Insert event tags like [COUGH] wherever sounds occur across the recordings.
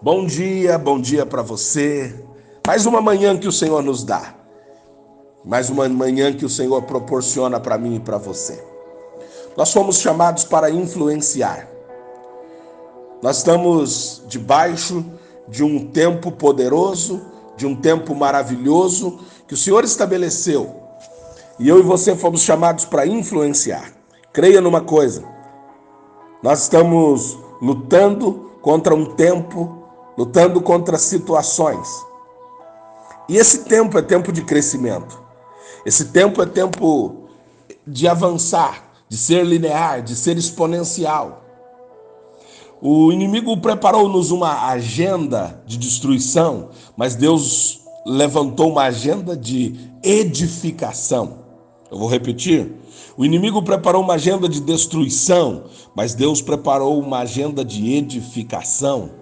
Bom dia, bom dia para você. Mais uma manhã que o Senhor nos dá. Mais uma manhã que o Senhor proporciona para mim e para você. Nós fomos chamados para influenciar. Nós estamos debaixo de um tempo poderoso, de um tempo maravilhoso que o Senhor estabeleceu. E eu e você fomos chamados para influenciar. Creia numa coisa. Nós estamos lutando contra um tempo lutando contra situações. E esse tempo é tempo de crescimento. Esse tempo é tempo de avançar, de ser linear, de ser exponencial. O inimigo preparou-nos uma agenda de destruição, mas Deus levantou uma agenda de edificação. Eu vou repetir. O inimigo preparou uma agenda de destruição, mas Deus preparou uma agenda de edificação.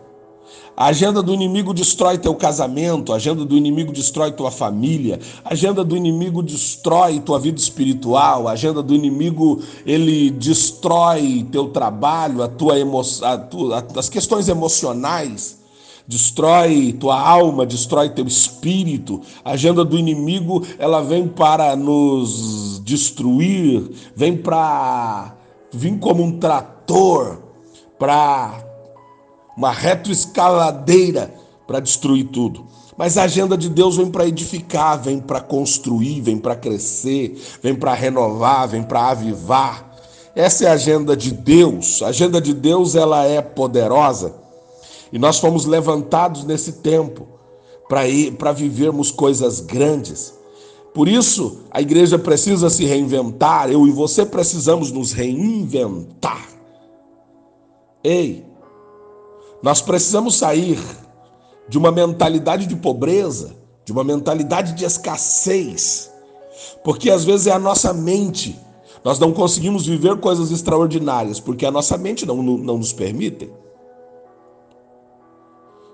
A agenda do inimigo destrói teu casamento, a agenda do inimigo destrói tua família, a agenda do inimigo destrói tua vida espiritual, a agenda do inimigo ele destrói teu trabalho, a tua emo... a tua... as questões emocionais, destrói tua alma, destrói teu espírito. A agenda do inimigo ela vem para nos destruir, vem para vir como um trator para uma retroescaladeira para destruir tudo. Mas a agenda de Deus vem para edificar, vem para construir, vem para crescer, vem para renovar, vem para avivar. Essa é a agenda de Deus. A agenda de Deus ela é poderosa. E nós fomos levantados nesse tempo para ir para vivermos coisas grandes. Por isso, a igreja precisa se reinventar, eu e você precisamos nos reinventar. Ei, nós precisamos sair de uma mentalidade de pobreza, de uma mentalidade de escassez, porque às vezes é a nossa mente. Nós não conseguimos viver coisas extraordinárias porque a nossa mente não, não, nos permite.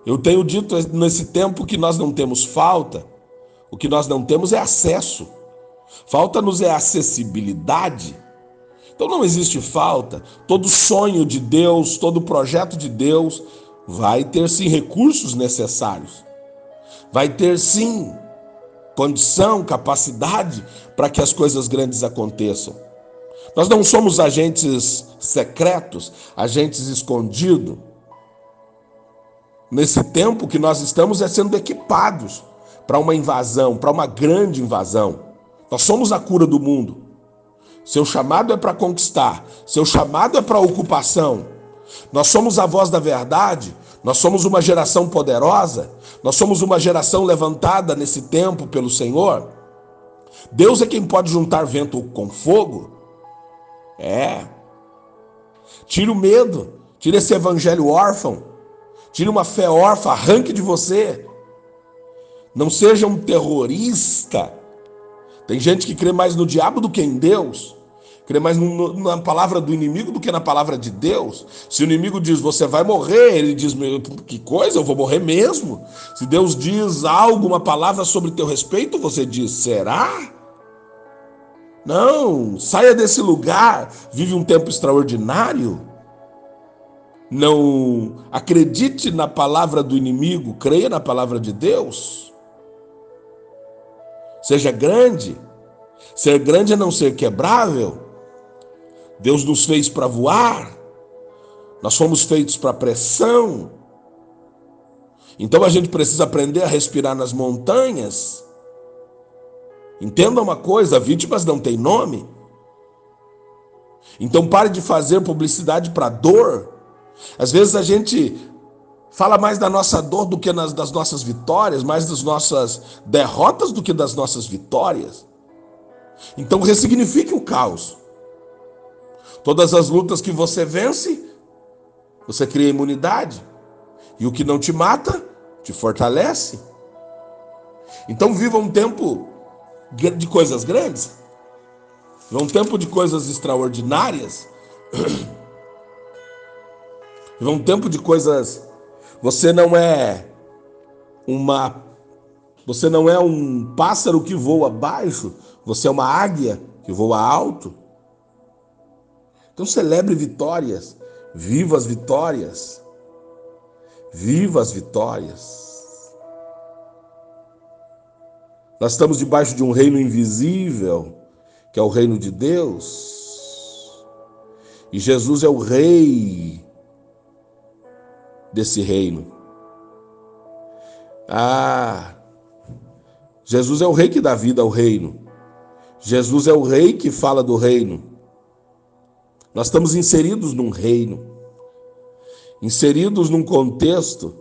Eu tenho dito nesse tempo que nós não temos falta, o que nós não temos é acesso. Falta-nos é acessibilidade. Então não existe falta. Todo sonho de Deus, todo projeto de Deus vai ter sim recursos necessários. Vai ter sim condição, capacidade para que as coisas grandes aconteçam. Nós não somos agentes secretos, agentes escondidos. Nesse tempo que nós estamos é sendo equipados para uma invasão, para uma grande invasão. Nós somos a cura do mundo. Seu chamado é para conquistar, seu chamado é para ocupação. Nós somos a voz da verdade, nós somos uma geração poderosa, nós somos uma geração levantada nesse tempo pelo Senhor. Deus é quem pode juntar vento com fogo. É. Tire o medo, tire esse evangelho órfão, tire uma fé órfã, arranque de você. Não seja um terrorista tem gente que crê mais no diabo do que em Deus. Crê mais no, na palavra do inimigo do que na palavra de Deus. Se o inimigo diz você vai morrer, ele diz que coisa, eu vou morrer mesmo. Se Deus diz algo, uma palavra sobre teu respeito, você diz será? Não, saia desse lugar, vive um tempo extraordinário. Não acredite na palavra do inimigo, creia na palavra de Deus. Seja grande. Ser grande é não ser quebrável. Deus nos fez para voar. Nós fomos feitos para pressão. Então a gente precisa aprender a respirar nas montanhas. Entenda uma coisa: vítimas não têm nome. Então pare de fazer publicidade para dor. Às vezes a gente Fala mais da nossa dor do que nas, das nossas vitórias, mais das nossas derrotas do que das nossas vitórias. Então ressignifique o caos. Todas as lutas que você vence, você cria imunidade. E o que não te mata, te fortalece. Então viva um tempo de coisas grandes. Viva um tempo de coisas extraordinárias. [CLEARS THROAT] Viva um tempo de coisas você não é uma você não é um pássaro que voa baixo, você é uma águia que voa alto. Então celebre vitórias, viva as vitórias. Viva as vitórias. Nós estamos debaixo de um reino invisível, que é o reino de Deus. E Jesus é o rei desse reino. Ah, Jesus é o rei que dá vida ao reino. Jesus é o rei que fala do reino. Nós estamos inseridos num reino, inseridos num contexto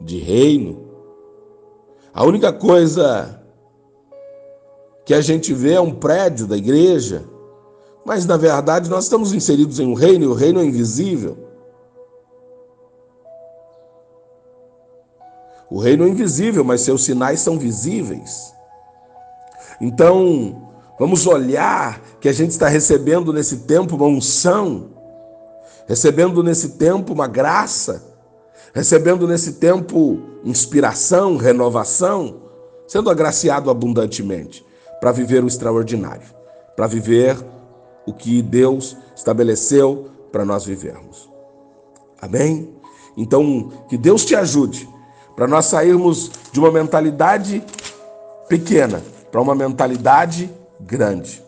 de reino. A única coisa que a gente vê é um prédio da igreja, mas na verdade nós estamos inseridos em um reino e o reino é invisível. O reino é invisível, mas seus sinais são visíveis. Então, Vamos olhar que a gente está recebendo nesse tempo uma unção, recebendo nesse tempo uma graça, recebendo nesse tempo inspiração, renovação, sendo agraciado abundantemente para viver o extraordinário, para viver o que Deus estabeleceu para nós vivermos. Amém? Então, que Deus te ajude para nós sairmos de uma mentalidade pequena para uma mentalidade grande,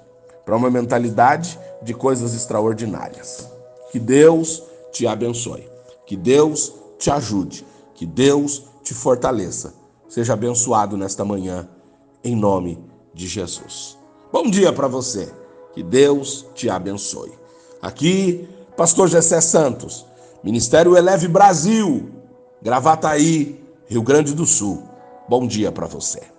para uma mentalidade de coisas extraordinárias. Que Deus te abençoe, que Deus te ajude, que Deus te fortaleça. Seja abençoado nesta manhã, em nome de Jesus. Bom dia para você, que Deus te abençoe. Aqui, Pastor Gessé Santos, Ministério Eleve Brasil, Gravataí, Rio Grande do Sul. Bom dia para você.